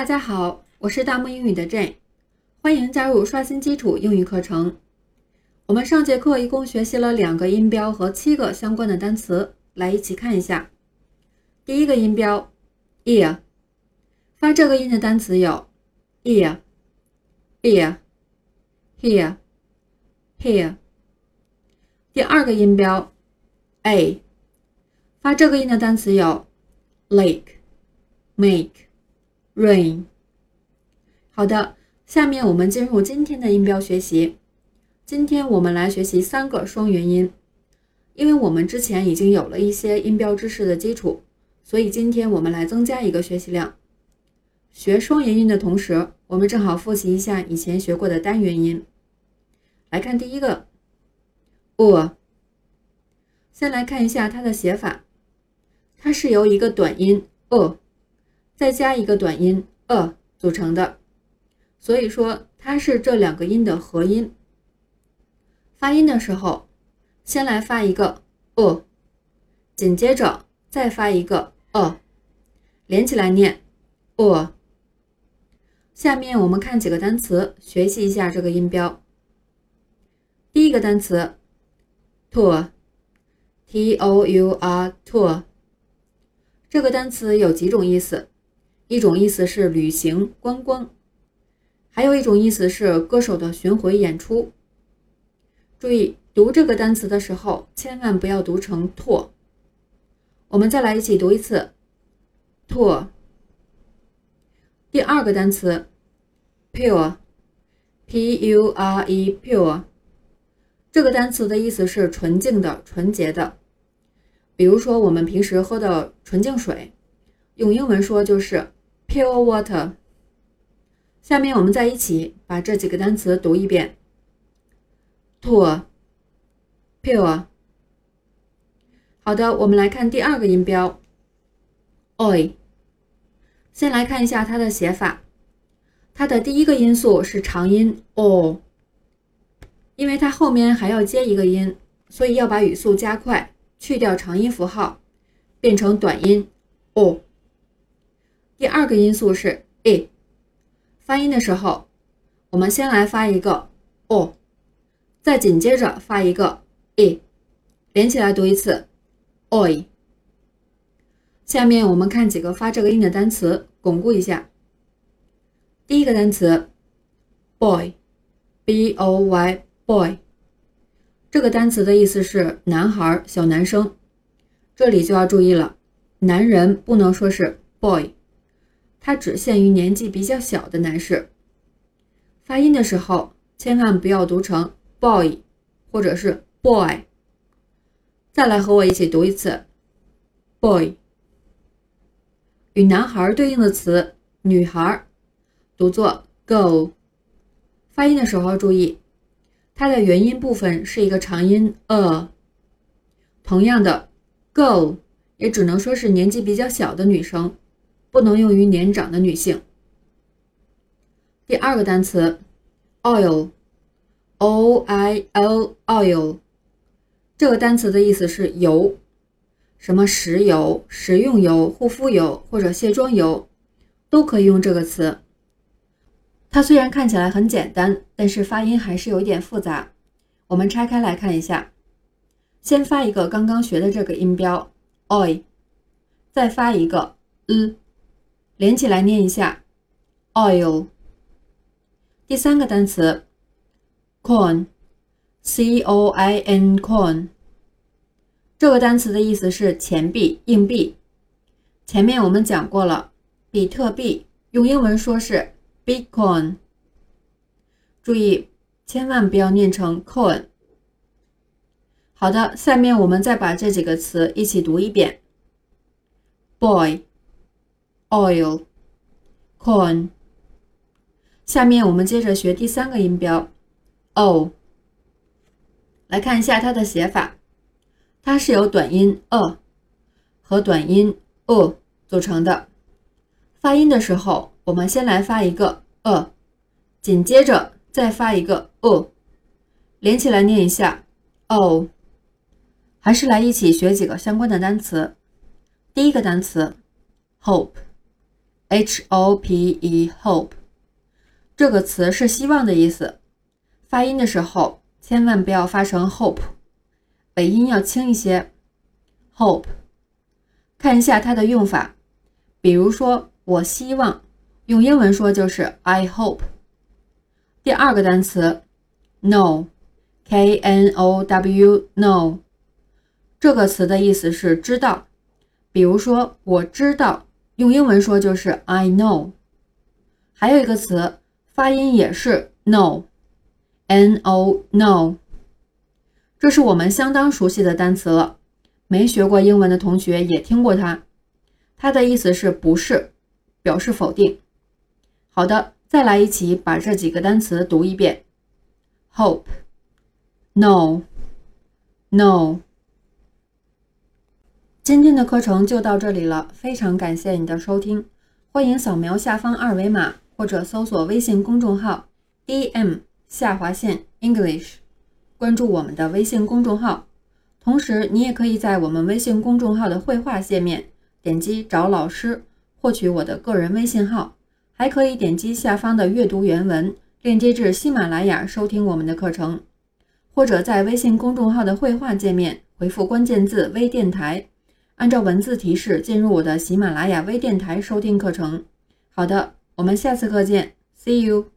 大家好，我是大漠英语的 Jane，欢迎加入刷新基础英语课程。我们上节课一共学习了两个音标和七个相关的单词，来一起看一下。第一个音标 ear，发这个音的单词有 ear，ear，hear，hear。第二个音标 a，发这个音的单词有 lake、make。Rain。好的，下面我们进入今天的音标学习。今天我们来学习三个双元音，因为我们之前已经有了一些音标知识的基础，所以今天我们来增加一个学习量。学双元音的同时，我们正好复习一下以前学过的单元音。来看第一个，o。先来看一下它的写法，它是由一个短音 o。再加一个短音 a 组成的，所以说它是这两个音的合音。发音的时候，先来发一个 a，紧接着再发一个 a，连起来念 a。下面我们看几个单词，学习一下这个音标。第一个单词 tour，t o u r tour，这个单词有几种意思？一种意思是旅行观光，还有一种意思是歌手的巡回演出。注意读这个单词的时候，千万不要读成 tour。我们再来一起读一次 tour。第二个单词 pure，p u r e pure，这个单词的意思是纯净的、纯洁的。比如说我们平时喝的纯净水，用英文说就是。Pure water。下面我们再一起把这几个单词读一遍。Tour。Pure。好的，我们来看第二个音标。Oi。先来看一下它的写法。它的第一个音素是长音 o，因为它后面还要接一个音，所以要把语速加快，去掉长音符号，变成短音 o。第二个音素是 a，发音的时候，我们先来发一个 o，再紧接着发一个 a，连起来读一次 oi。下面我们看几个发这个音的单词，巩固一下。第一个单词 boy，b o y boy，这个单词的意思是男孩、小男生，这里就要注意了，男人不能说是 boy。它只限于年纪比较小的男士。发音的时候千万不要读成 boy 或者是 boy。再来和我一起读一次 boy。与男孩对应的词女孩读作 girl。发音的时候注意，它的元音部分是一个长音 a。同样的，girl 也只能说是年纪比较小的女生。不能用于年长的女性。第二个单词，oil，o i l，oil，这个单词的意思是油，什么石油、食用油、护肤油或者卸妆油，都可以用这个词。它虽然看起来很简单，但是发音还是有一点复杂。我们拆开来看一下，先发一个刚刚学的这个音标 oi，再发一个 l。连起来念一下，oil。第三个单词，coin，c o i n，coin。这个单词的意思是钱币、硬币。前面我们讲过了，比特币用英文说是 Bitcoin。注意，千万不要念成 coin。好的，下面我们再把这几个词一起读一遍，boy。Oil, corn。下面我们接着学第三个音标 o。来看一下它的写法，它是由短音 a 和短音 o 组成的。发音的时候，我们先来发一个 a，紧接着再发一个 o，连起来念一下 o。还是来一起学几个相关的单词。第一个单词 hope。H O P E hope 这个词是希望的意思。发音的时候千万不要发成 hope，尾音要轻一些。hope，看一下它的用法，比如说我希望，用英文说就是 I hope。第二个单词 know，K N O W know，这个词的意思是知道。比如说我知道，用英文说就是 I know。还有一个词发音也是 no，n o no，这是我们相当熟悉的单词了。没学过英文的同学也听过它，它的意思是不是，表示否定。好的，再来一起把这几个单词读一遍：hope，no，no。今天的课程就到这里了，非常感谢你的收听，欢迎扫描下方二维码或者搜索微信公众号 “dm 下划线 English”，关注我们的微信公众号。同时，你也可以在我们微信公众号的绘画界面点击找老师，获取我的个人微信号，还可以点击下方的阅读原文链接至喜马拉雅收听我们的课程，或者在微信公众号的绘画界面回复关键字“微电台”，按照文字提示进入我的喜马拉雅微电台收听课程。好的，我们下次课见，See you。